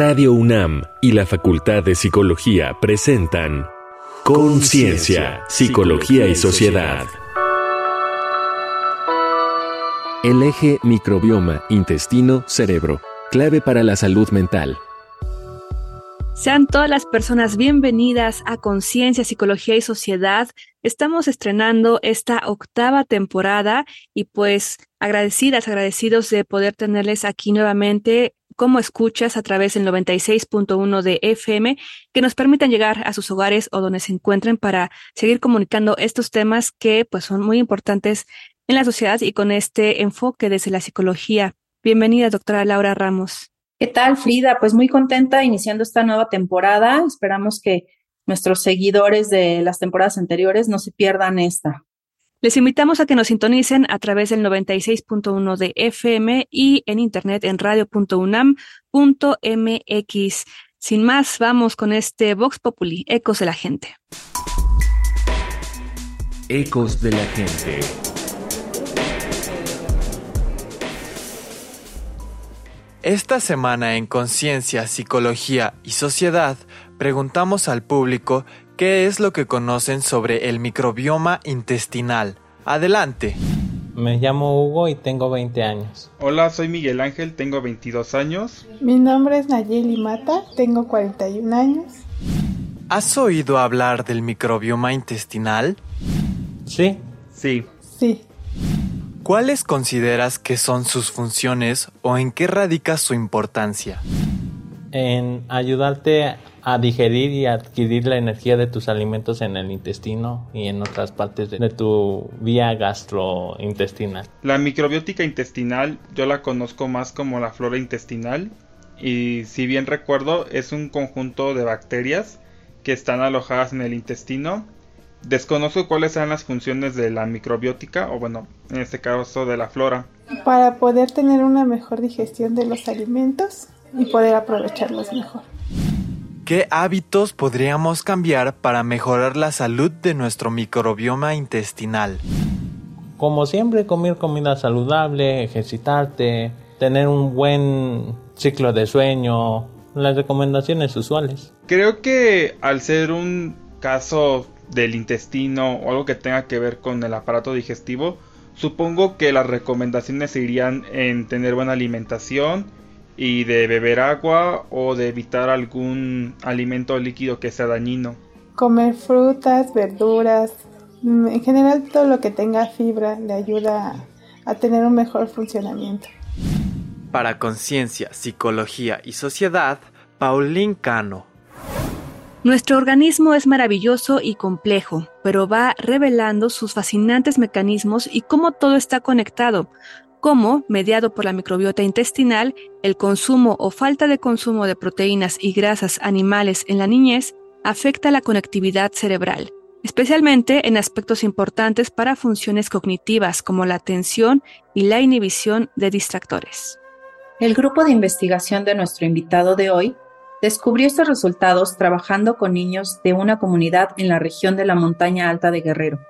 Radio UNAM y la Facultad de Psicología presentan Conciencia, Psicología y Sociedad. El eje microbioma, intestino, cerebro, clave para la salud mental. Sean todas las personas bienvenidas a Conciencia, Psicología y Sociedad. Estamos estrenando esta octava temporada y pues agradecidas, agradecidos de poder tenerles aquí nuevamente como escuchas a través del 96.1 de FM que nos permitan llegar a sus hogares o donde se encuentren para seguir comunicando estos temas que pues son muy importantes en la sociedad y con este enfoque desde la psicología. Bienvenida, doctora Laura Ramos. ¿Qué tal, Frida? Pues muy contenta iniciando esta nueva temporada. Esperamos que nuestros seguidores de las temporadas anteriores no se pierdan esta. Les invitamos a que nos sintonicen a través del 96.1 de FM y en internet en radio.unam.mx. Sin más, vamos con este Vox Populi, Ecos de la Gente. Ecos de la Gente. Esta semana en Conciencia, Psicología y Sociedad preguntamos al público ¿Qué es lo que conocen sobre el microbioma intestinal? Adelante. Me llamo Hugo y tengo 20 años. Hola, soy Miguel Ángel, tengo 22 años. Mi nombre es Nayeli Mata, tengo 41 años. ¿Has oído hablar del microbioma intestinal? Sí. Sí. Sí. ¿Cuáles consideras que son sus funciones o en qué radica su importancia? En ayudarte a digerir y adquirir la energía de tus alimentos en el intestino y en otras partes de tu vía gastrointestinal. La microbiótica intestinal yo la conozco más como la flora intestinal y si bien recuerdo es un conjunto de bacterias que están alojadas en el intestino. Desconozco cuáles sean las funciones de la microbiótica o bueno, en este caso de la flora. Para poder tener una mejor digestión de los alimentos y poder aprovecharlos mejor. ¿Qué hábitos podríamos cambiar para mejorar la salud de nuestro microbioma intestinal? Como siempre, comer comida saludable, ejercitarte, tener un buen ciclo de sueño, las recomendaciones usuales. Creo que al ser un caso del intestino o algo que tenga que ver con el aparato digestivo, supongo que las recomendaciones irían en tener buena alimentación, y de beber agua o de evitar algún alimento líquido que sea dañino. Comer frutas, verduras, mm, en general todo lo que tenga fibra le ayuda a tener un mejor funcionamiento. Para Conciencia, Psicología y Sociedad, Paulín Cano. Nuestro organismo es maravilloso y complejo, pero va revelando sus fascinantes mecanismos y cómo todo está conectado, como, mediado por la microbiota intestinal, el consumo o falta de consumo de proteínas y grasas animales en la niñez afecta la conectividad cerebral, especialmente en aspectos importantes para funciones cognitivas como la atención y la inhibición de distractores. El grupo de investigación de nuestro invitado de hoy descubrió estos resultados trabajando con niños de una comunidad en la región de la montaña alta de Guerrero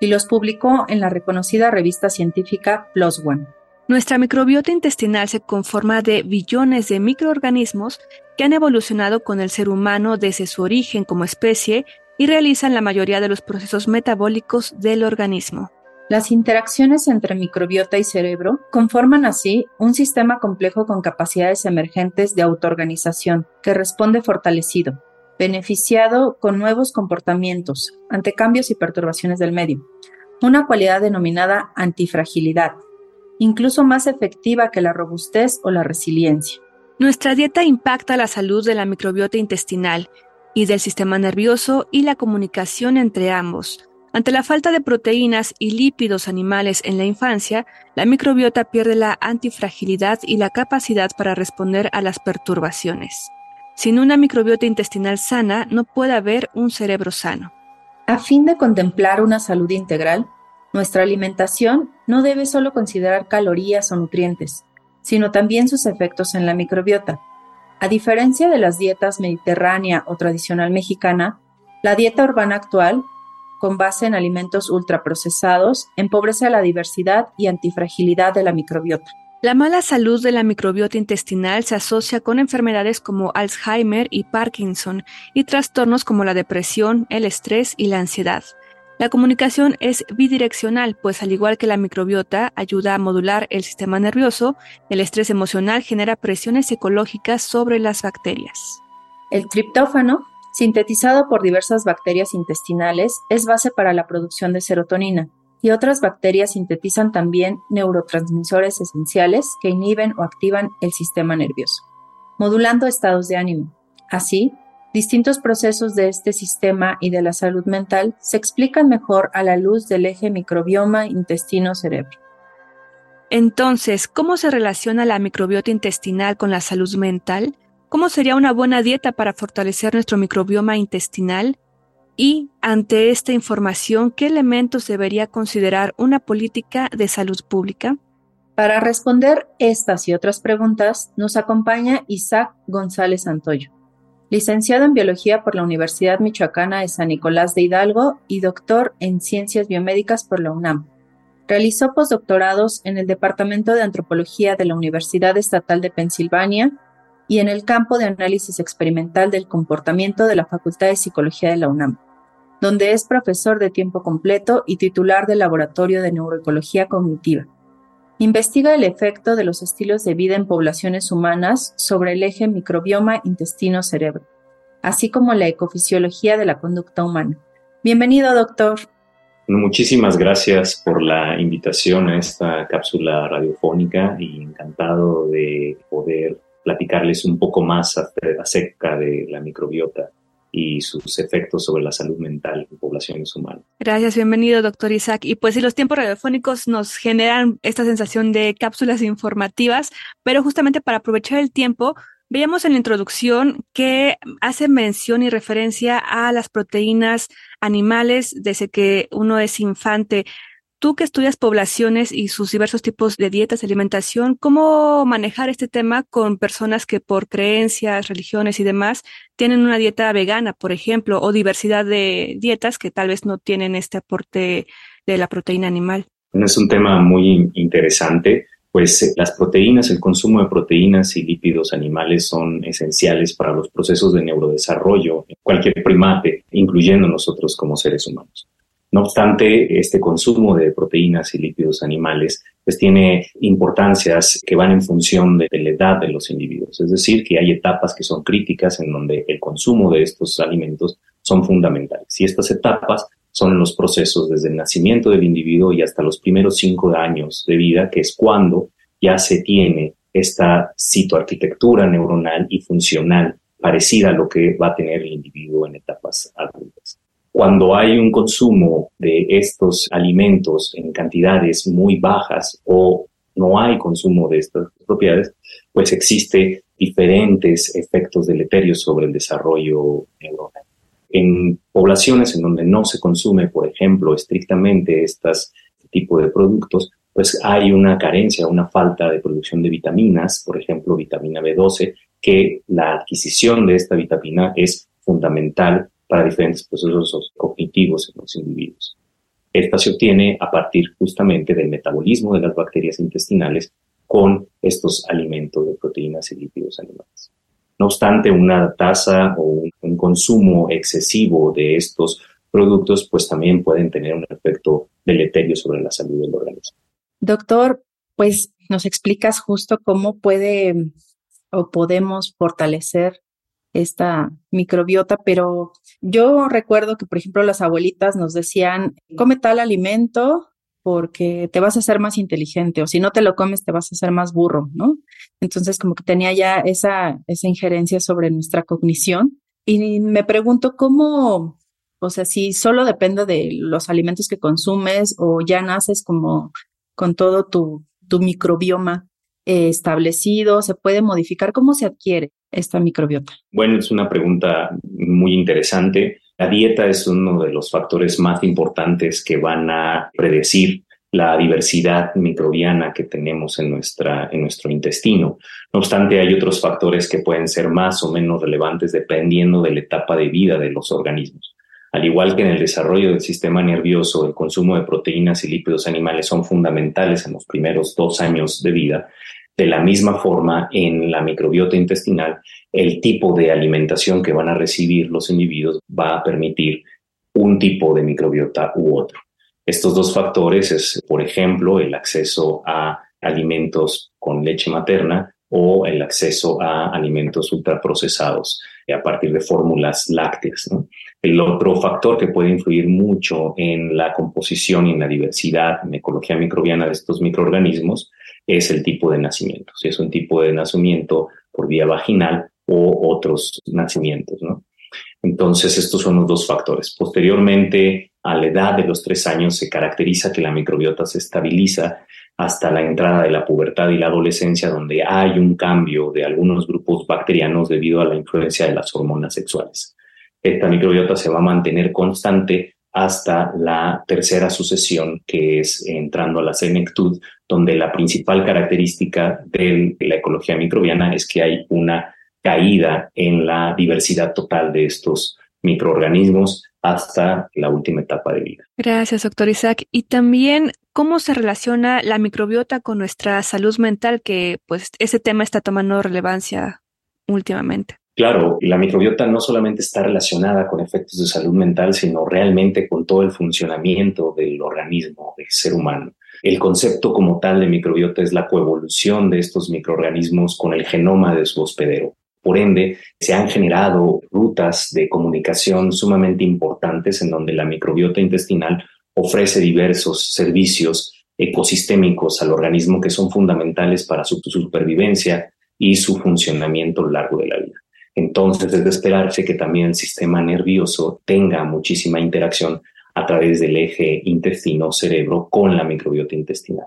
y los publicó en la reconocida revista científica PLOS ONE. Nuestra microbiota intestinal se conforma de billones de microorganismos que han evolucionado con el ser humano desde su origen como especie y realizan la mayoría de los procesos metabólicos del organismo. Las interacciones entre microbiota y cerebro conforman así un sistema complejo con capacidades emergentes de autoorganización que responde fortalecido, beneficiado con nuevos comportamientos ante cambios y perturbaciones del medio, una cualidad denominada antifragilidad, incluso más efectiva que la robustez o la resiliencia. Nuestra dieta impacta la salud de la microbiota intestinal y del sistema nervioso y la comunicación entre ambos. Ante la falta de proteínas y lípidos animales en la infancia, la microbiota pierde la antifragilidad y la capacidad para responder a las perturbaciones. Sin una microbiota intestinal sana no puede haber un cerebro sano. A fin de contemplar una salud integral, nuestra alimentación no debe solo considerar calorías o nutrientes, sino también sus efectos en la microbiota. A diferencia de las dietas mediterránea o tradicional mexicana, la dieta urbana actual, con base en alimentos ultraprocesados, empobrece la diversidad y antifragilidad de la microbiota. La mala salud de la microbiota intestinal se asocia con enfermedades como Alzheimer y Parkinson y trastornos como la depresión, el estrés y la ansiedad. La comunicación es bidireccional, pues al igual que la microbiota ayuda a modular el sistema nervioso, el estrés emocional genera presiones ecológicas sobre las bacterias. El triptófano, sintetizado por diversas bacterias intestinales, es base para la producción de serotonina, y otras bacterias sintetizan también neurotransmisores esenciales que inhiben o activan el sistema nervioso, modulando estados de ánimo. Así, distintos procesos de este sistema y de la salud mental se explican mejor a la luz del eje microbioma intestino-cerebro. Entonces, ¿cómo se relaciona la microbiota intestinal con la salud mental? ¿Cómo sería una buena dieta para fortalecer nuestro microbioma intestinal? Y, ante esta información, ¿qué elementos debería considerar una política de salud pública? Para responder estas y otras preguntas, nos acompaña Isaac González Antoyo, licenciado en Biología por la Universidad Michoacana de San Nicolás de Hidalgo y doctor en Ciencias Biomédicas por la UNAM. Realizó postdoctorados en el Departamento de Antropología de la Universidad Estatal de Pensilvania y en el campo de análisis experimental del comportamiento de la Facultad de Psicología de la UNAM, donde es profesor de tiempo completo y titular del Laboratorio de Neuroecología Cognitiva. Investiga el efecto de los estilos de vida en poblaciones humanas sobre el eje microbioma intestino-cerebro, así como la ecofisiología de la conducta humana. Bienvenido, doctor. Muchísimas gracias por la invitación a esta cápsula radiofónica y encantado de poder platicarles un poco más acerca de la microbiota y sus efectos sobre la salud mental en poblaciones humanas. Gracias, bienvenido, doctor Isaac. Y pues sí, los tiempos radiofónicos nos generan esta sensación de cápsulas informativas, pero justamente para aprovechar el tiempo, veíamos en la introducción que hace mención y referencia a las proteínas animales desde que uno es infante. Tú que estudias poblaciones y sus diversos tipos de dietas, alimentación, ¿cómo manejar este tema con personas que por creencias, religiones y demás tienen una dieta vegana, por ejemplo, o diversidad de dietas que tal vez no tienen este aporte de la proteína animal? Es un tema muy interesante, pues eh, las proteínas, el consumo de proteínas y lípidos animales son esenciales para los procesos de neurodesarrollo en cualquier primate, incluyendo nosotros como seres humanos. No obstante, este consumo de proteínas y lípidos animales pues tiene importancias que van en función de, la edad de los individuos. Es decir, que hay etapas que son críticas en donde el consumo de estos alimentos son fundamentales. Y estas etapas son los procesos desde el nacimiento del individuo y hasta los primeros cinco años de vida, que es cuando ya se tiene esta citoarquitectura neuronal y funcional parecida a lo que va a tener el individuo en etapas adultas. Cuando hay un consumo de estos alimentos en cantidades muy bajas o no hay consumo de estas propiedades, pues existe diferentes efectos deleterios sobre el desarrollo neuronal. En poblaciones en donde no se consume, por ejemplo, estrictamente estas, este tipo de productos, pues hay una carencia, una falta de producción de vitaminas, por ejemplo, vitamina B12, que la adquisición de esta vitamina es fundamental para diferentes procesos cognitivos en los individuos. Esta se obtiene a partir justamente del metabolismo de las bacterias intestinales con estos alimentos de proteínas y lípidos animales. No obstante, una tasa o un, consumo excesivo de estos productos pues también pueden tener un efecto deleterio sobre la salud del organismo. Doctor, pues nos explicas justo cómo puede o podemos fortalecer esta microbiota, pero yo recuerdo que, por ejemplo, las abuelitas nos decían, come tal alimento porque te vas a hacer más inteligente o si no te lo comes te vas a hacer más burro, ¿no? Entonces como que tenía ya esa, esa injerencia sobre nuestra cognición y me pregunto cómo, o sea, si solo depende de los alimentos que consumes o ya naces como con todo tu, tu microbioma eh, establecido, se puede modificar, ¿cómo se adquiere? Esta microbiota? Bueno, es una pregunta muy interesante. La dieta es uno de los factores más importantes que van a predecir la diversidad microbiana que tenemos en, nuestra, en nuestro intestino. No obstante, hay otros factores que pueden ser más o menos relevantes dependiendo de la etapa de vida de los organismos. Al igual que en el desarrollo del sistema nervioso, el consumo de proteínas y lípidos animales son fundamentales en los primeros dos años de vida, de la misma forma, en la microbiota intestinal, el tipo de alimentación que van a recibir los individuos va a permitir un tipo de microbiota u otro. Estos dos factores es, por ejemplo, el acceso a alimentos con leche materna o el acceso a alimentos ultraprocesados a partir de fórmulas lácteas. El otro factor que puede influir mucho en la composición y en la diversidad en ecología microbiana de estos microorganismos es el tipo de nacimiento, si es un tipo de nacimiento por vía vaginal o otros nacimientos. Entonces, estos son los dos factores. Posteriormente, a la edad de los tres años, se caracteriza que la microbiota se estabiliza hasta la entrada de la pubertad y la adolescencia, donde hay un cambio de algunos grupos bacterianos debido a la influencia de las hormonas sexuales. Esta microbiota se va a mantener constante hasta la tercera sucesión, que es entrando a la senectud, donde la principal característica de la ecología microbiana es que hay una caída en la diversidad total de estos microorganismos hasta la última etapa de vida. Gracias, doctor Isaac. Y también, ¿cómo se relaciona la microbiota con nuestra salud mental? Que pues ese tema está tomando relevancia últimamente. Claro, la microbiota no solamente está relacionada con efectos de salud mental, sino realmente con todo el funcionamiento del organismo, del ser humano. El concepto como tal de microbiota es la coevolución de estos microorganismos con el genoma de su hospedero. Por ende, se han generado rutas de comunicación sumamente importantes en donde la microbiota intestinal ofrece diversos servicios ecosistémicos al organismo que son fundamentales para su supervivencia y su funcionamiento a lo largo de la vida. Entonces es de esperarse que también el sistema nervioso tenga muchísima interacción a través del eje intestino-cerebro con la microbiota intestinal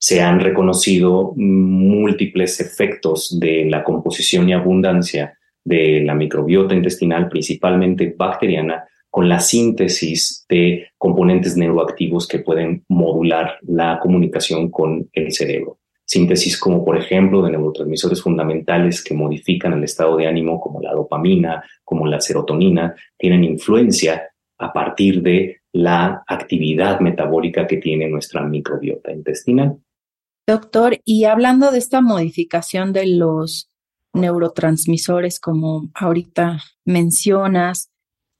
se han reconocido múltiples efectos de la composición y abundancia de la microbiota intestinal, principalmente bacteriana, con la síntesis de componentes neuroactivos que pueden modular la comunicación con el cerebro. Síntesis como por ejemplo de neurotransmisores fundamentales que modifican el estado de ánimo como la dopamina, como la serotonina, tienen influencia a partir de la actividad metabólica que tiene nuestra microbiota intestinal. Doctor, y hablando de esta modificación de los neurotransmisores, como ahorita mencionas,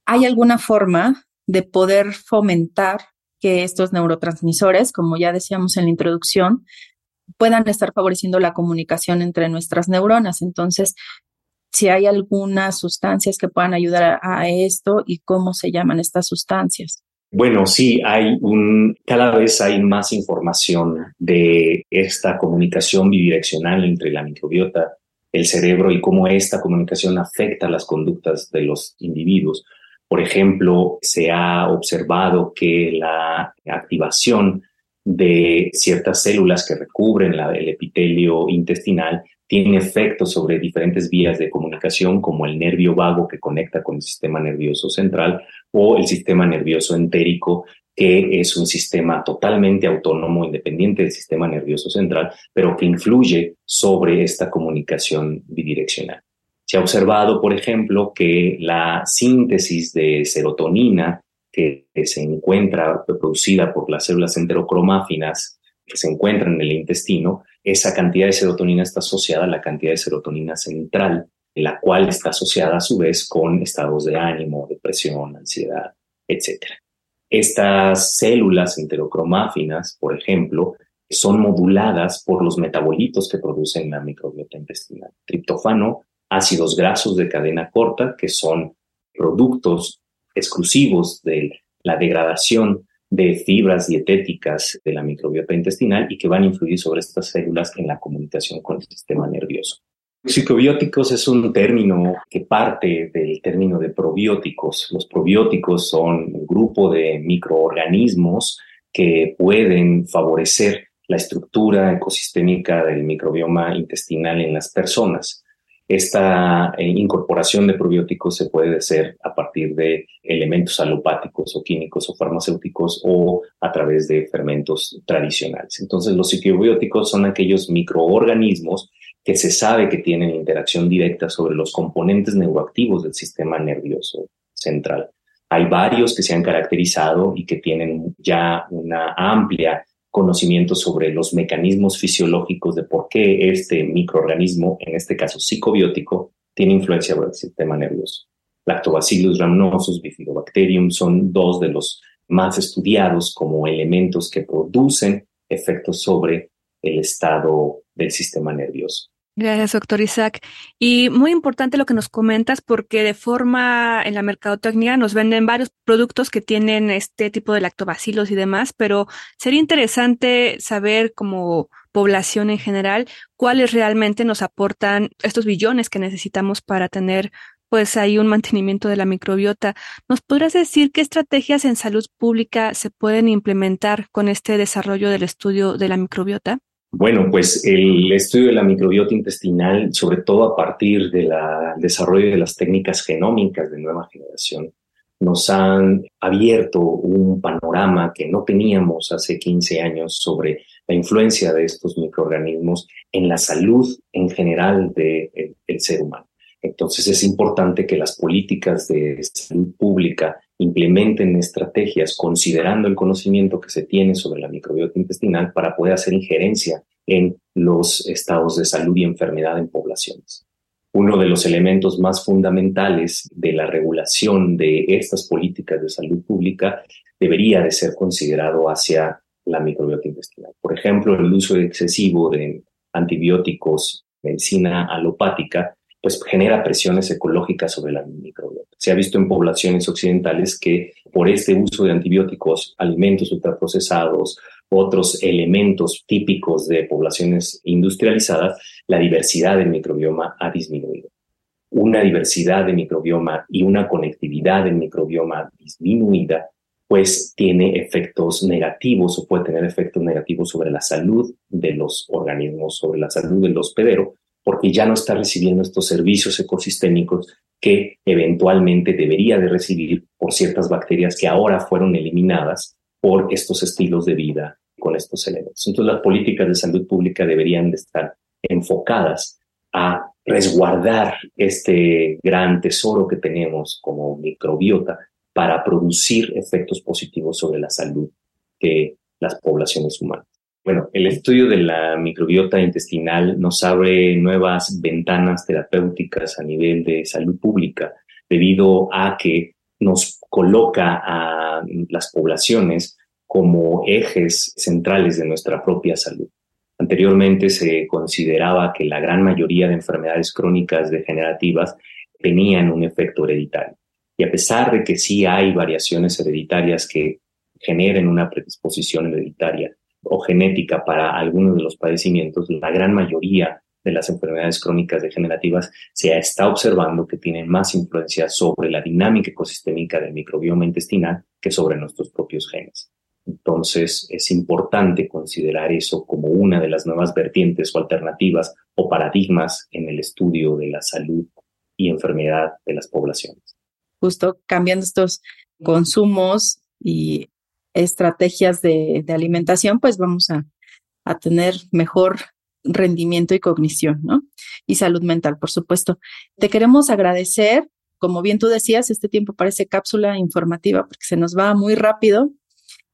¿hay alguna forma de poder fomentar que estos neurotransmisores, como ya decíamos en la introducción, puedan estar favoreciendo la comunicación entre nuestras neuronas? Entonces, si hay algunas sustancias que puedan ayudar a, esto y cómo se llaman estas sustancias. Bueno, sí, hay un, cada vez hay más información de esta comunicación bidireccional entre la microbiota, el cerebro y cómo esta comunicación afecta las conductas de los individuos. Por ejemplo, se ha observado que la activación de ciertas células que recubren el epitelio intestinal tiene efectos sobre diferentes vías de comunicación como el nervio vago que conecta con el sistema nervioso central o el sistema nervioso entérico, que es un sistema totalmente autónomo, independiente del sistema nervioso central, pero que influye sobre esta comunicación bidireccional. Se ha observado, por ejemplo, que la síntesis de serotonina que se encuentra producida por las células enterocromáfinas que se encuentran en el intestino, esa cantidad de serotonina está asociada a la cantidad de serotonina central la cual está asociada a su vez con estados de ánimo, depresión, ansiedad, etc. Estas células enterocromáfinas, por ejemplo, son moduladas por los metabolitos que producen la microbiota intestinal. Triptofano, ácidos grasos de cadena corta, que son productos exclusivos de la degradación de fibras dietéticas de la microbiota intestinal y que van a influir sobre estas células en la comunicación con el sistema nervioso. Psicobióticos es un término que parte del término de probióticos. Los probióticos son un grupo de microorganismos que pueden favorecer la estructura ecosistémica del microbioma intestinal en las personas. Esta eh, incorporación de probióticos se puede hacer a partir de elementos alopáticos o químicos o farmacéuticos o a través de fermentos tradicionales. Entonces, los psicobióticos son aquellos microorganismos que se sabe que tienen interacción directa sobre los componentes neuroactivos del sistema nervioso central. Hay varios que se han caracterizado y que tienen ya una amplia conocimiento sobre los mecanismos fisiológicos de por qué este microorganismo, en este caso psicobiótico, tiene influencia sobre el sistema nervioso. Lactobacillus rhamnosus, Bifidobacterium son dos de los más estudiados como elementos que producen efectos sobre el estado del sistema nervioso. Gracias, doctor Isaac. Y muy importante lo que nos comentas, porque de forma en la mercadotecnia nos venden varios productos que tienen este tipo de lactobacilos y demás, pero sería interesante saber como población en general cuáles realmente nos aportan estos billones que necesitamos para tener pues hay un mantenimiento de la microbiota. ¿Nos podrás decir qué estrategias en salud pública se pueden implementar con este desarrollo del estudio de la microbiota? Bueno, pues el estudio de la microbiota intestinal, sobre todo a partir del desarrollo de las técnicas genómicas de nueva generación, nos han abierto un panorama que no teníamos hace 15 años sobre la influencia de estos microorganismos en la salud en general del ser humano. Entonces es importante que las políticas de salud pública implementen estrategias considerando el conocimiento que se tiene sobre la microbiota intestinal para poder hacer injerencia en los estados de salud y enfermedad en poblaciones. Uno de los elementos más fundamentales de la regulación de estas políticas de salud pública debería de ser considerado hacia la microbiota intestinal. Por ejemplo, el uso excesivo de antibióticos, medicina alopática, pues genera presiones ecológicas sobre la microbiota. Se ha visto en poblaciones occidentales que por este uso de antibióticos, alimentos ultraprocesados, otros elementos típicos de poblaciones industrializadas, la diversidad del microbioma ha disminuido. Una diversidad de microbioma y una conectividad del microbioma disminuida, pues tiene efectos negativos o puede tener efectos negativos sobre la salud de los organismos, sobre la salud del hospedero, porque ya no está recibiendo estos servicios ecosistémicos que eventualmente debería de recibir por ciertas bacterias que ahora fueron eliminadas por estos estilos de vida con estos elementos. Entonces las políticas de salud pública deberían de estar enfocadas a resguardar este gran tesoro que tenemos como microbiota para producir efectos positivos sobre la salud de las poblaciones humanas. Bueno, el estudio de la microbiota intestinal nos abre nuevas ventanas terapéuticas a nivel de salud pública debido a que nos coloca a las poblaciones como ejes centrales de nuestra propia salud. Anteriormente se consideraba que la gran mayoría de enfermedades crónicas degenerativas tenían un efecto hereditario. Y a pesar de que sí hay variaciones hereditarias que generen una predisposición hereditaria, o genética para algunos de los padecimientos, la gran mayoría de las enfermedades crónicas degenerativas se está observando que tienen más influencia sobre la dinámica ecosistémica del microbioma intestinal que sobre nuestros propios genes. Entonces es importante considerar eso como una de las nuevas vertientes o alternativas o paradigmas en el estudio de la salud y enfermedad de las poblaciones. Justo cambiando estos consumos y estrategias de, alimentación, pues vamos a, a, tener mejor rendimiento y cognición, ¿no? Y salud mental, por supuesto. Te queremos agradecer. Como bien tú decías, este tiempo parece cápsula informativa porque se nos va muy rápido.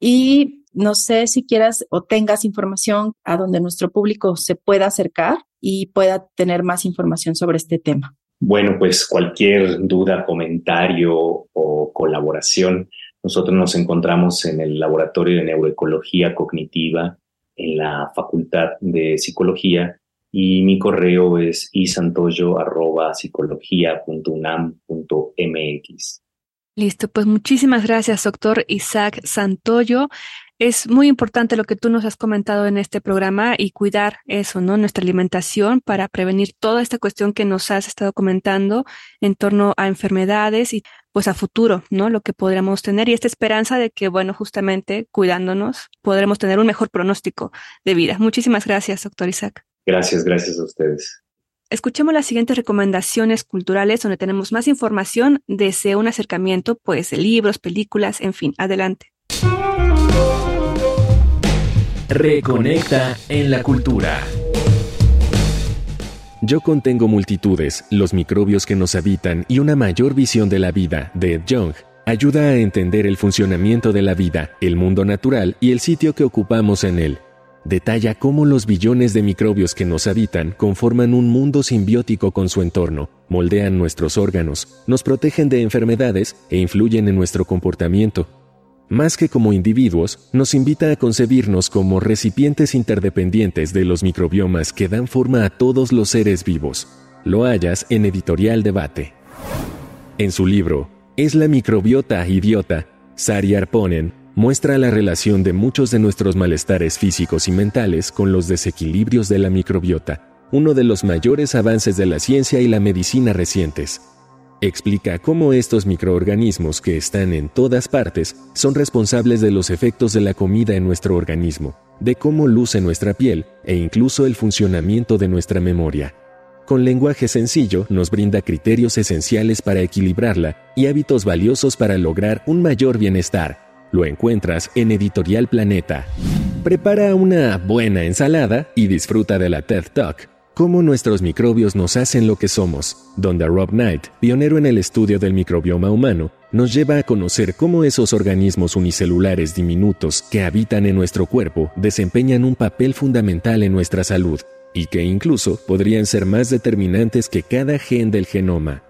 Y no sé si quieras o tengas información a donde nuestro público se pueda acercar y pueda tener más información sobre este tema. Bueno, pues cualquier duda, comentario o colaboración nosotros nos encontramos en el Laboratorio de Neuroecología Cognitiva en la Facultad de Psicología y mi correo es isantoyo.psicología.unam.mx. Listo, pues muchísimas gracias, doctor Isaac Santoyo. Es muy importante lo que tú nos has comentado en este programa y cuidar eso, ¿no? Nuestra alimentación para prevenir toda esta cuestión que nos has estado comentando en torno a enfermedades y pues a futuro, ¿no? Lo que podríamos tener y esta esperanza de que, bueno, justamente cuidándonos podremos tener un mejor pronóstico de vida. Muchísimas gracias, doctor Isaac. Gracias, gracias a ustedes. Escuchemos las siguientes recomendaciones culturales donde tenemos más información desde un acercamiento, pues, de libros, películas, en fin, adelante. Reconecta en la cultura. Yo contengo multitudes, los microbios que nos habitan y una mayor visión de la vida, de Young. Ayuda a entender el funcionamiento de la vida, el mundo natural y el sitio que ocupamos en él. Detalla cómo los billones de microbios que nos habitan conforman un mundo simbiótico con su entorno, moldean nuestros órganos, nos protegen de enfermedades e influyen en nuestro comportamiento. Más que como individuos, nos invita a concebirnos como recipientes interdependientes de los microbiomas que dan forma a todos los seres vivos. Lo hallas en Editorial Debate. En su libro, ¿Es la microbiota idiota? Sari Arponen muestra la relación de muchos de nuestros malestares físicos y mentales con los desequilibrios de la microbiota, uno de los mayores avances de la ciencia y la medicina recientes. Explica cómo estos microorganismos que están en todas partes son responsables de los efectos de la comida en nuestro organismo, de cómo luce nuestra piel e incluso el funcionamiento de nuestra memoria con lenguaje sencillo nos brinda criterios esenciales para equilibrarla y hábitos valiosos para lograr un mayor bienestar. Lo encuentras en Editorial Planeta. Prepara una buena ensalada y disfruta de la TED Talk, cómo nuestros microbios nos hacen lo que somos, donde Rob Knight, pionero en el estudio del microbioma humano, nos lleva a conocer cómo esos organismos unicelulares diminutos que habitan en nuestro cuerpo desempeñan un papel fundamental en nuestra salud y que incluso podrían ser más determinantes que cada gen del genoma.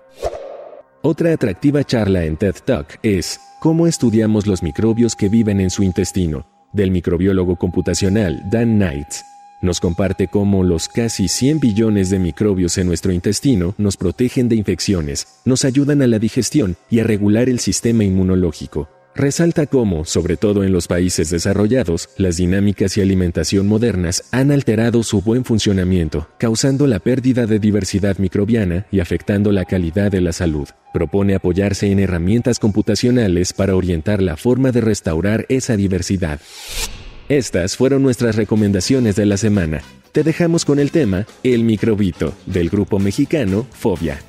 Otra atractiva charla en TED Talk es Cómo estudiamos los microbios que viven en su intestino, del microbiólogo computacional Dan Knights. Nos comparte cómo los casi 100 billones de microbios en nuestro intestino nos protegen de infecciones, nos ayudan a la digestión y a regular el sistema inmunológico, Resalta cómo, sobre todo en los países desarrollados, las dinámicas y alimentación modernas han alterado su buen funcionamiento, causando la pérdida de diversidad microbiana y afectando la calidad de la salud. Propone apoyarse en herramientas computacionales para orientar la forma de restaurar esa diversidad. Estas fueron nuestras recomendaciones de la semana. Te dejamos con el tema El microbito del grupo mexicano Fobia.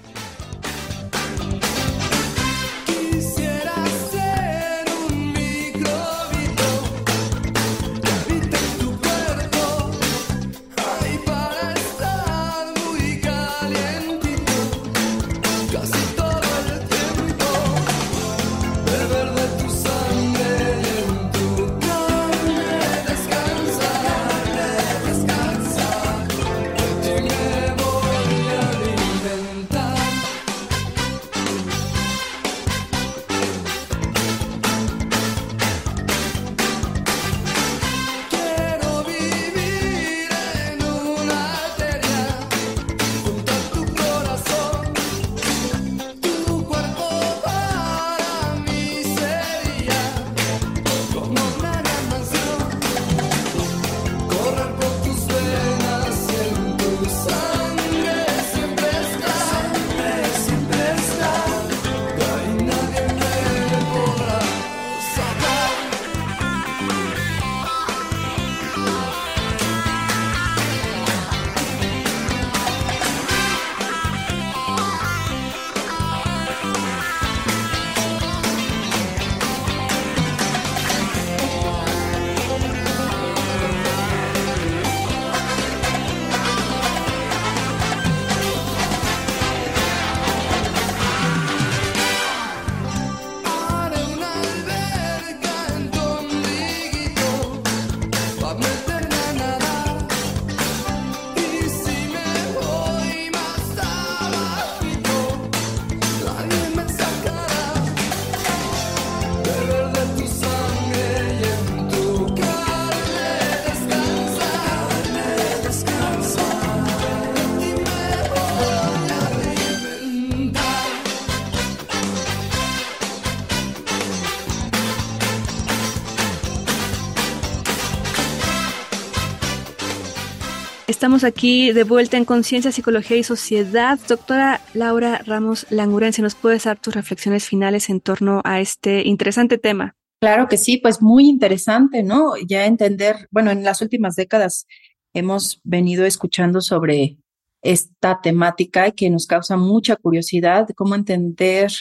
Estamos aquí de vuelta en Conciencia, Psicología y Sociedad. Doctora Laura Ramos Langurense, ¿nos puedes dar tus reflexiones finales en torno a este interesante tema? Claro que sí, pues muy interesante, ¿no? Ya entender, bueno, en las últimas décadas hemos venido escuchando sobre esta temática que nos causa mucha curiosidad, cómo entender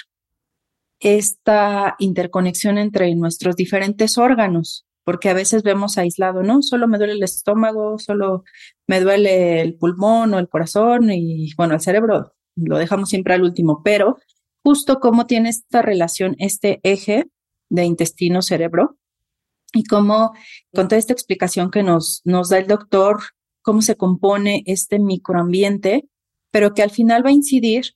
esta interconexión entre nuestros diferentes órganos, porque a veces vemos aislado, ¿no? Solo me duele el estómago, solo me duele el pulmón o el corazón y bueno, el cerebro lo dejamos siempre al último, pero justo cómo tiene esta relación, este eje de intestino-cerebro y cómo, con toda esta explicación que nos, nos da el doctor, cómo se compone este microambiente, pero que al final va a incidir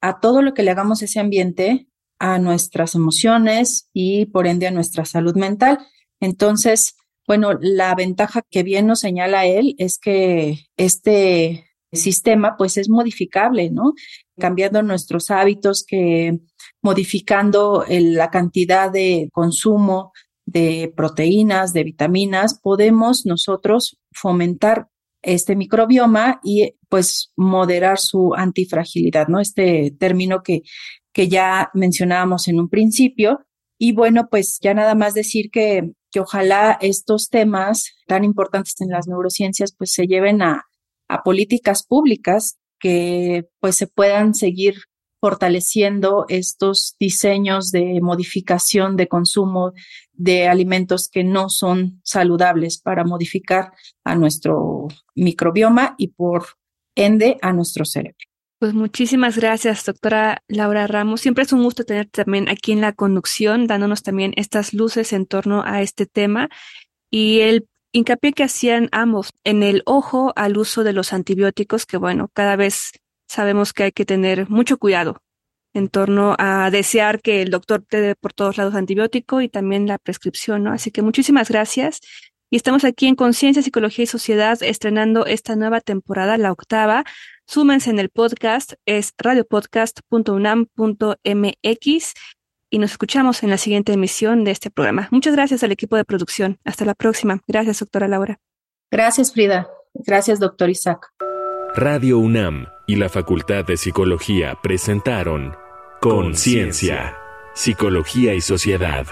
a todo lo que le hagamos ese ambiente, a nuestras emociones y por ende a nuestra salud mental. Entonces, bueno, la ventaja que bien nos señala él es que este sistema pues es modificable, ¿no? Cambiando nuestros hábitos, que modificando la cantidad de consumo de proteínas, de vitaminas, podemos nosotros fomentar este microbioma y pues moderar su antifragilidad, ¿no? Este término que, que ya mencionábamos en un principio. Y bueno, pues ya nada más decir que, que ojalá estos temas tan importantes en las neurociencias pues se lleven a, a políticas públicas que pues se puedan seguir fortaleciendo estos diseños de modificación de consumo de alimentos que no son saludables para modificar a nuestro microbioma y por ende a nuestro cerebro. Pues muchísimas gracias, doctora Laura Ramos. Siempre es un gusto tenerte también aquí en la conducción, dándonos también estas luces en torno a este tema. Y el hincapié que hacían ambos en el ojo al uso de los antibióticos, que bueno, cada vez sabemos que hay que tener mucho cuidado en torno a desear que el doctor te dé por todos lados antibiótico y también la prescripción, ¿no? Así que muchísimas gracias. Y estamos aquí en Conciencia, Psicología y Sociedad estrenando esta nueva temporada, la octava. Súmense en el podcast, es radiopodcast.unam.mx y nos escuchamos en la siguiente emisión de este programa. Muchas gracias al equipo de producción. Hasta la próxima. Gracias, doctora Laura. Gracias, Frida. Gracias, doctor Isaac. Radio UNAM y la Facultad de Psicología presentaron Conciencia, Psicología y Sociedad.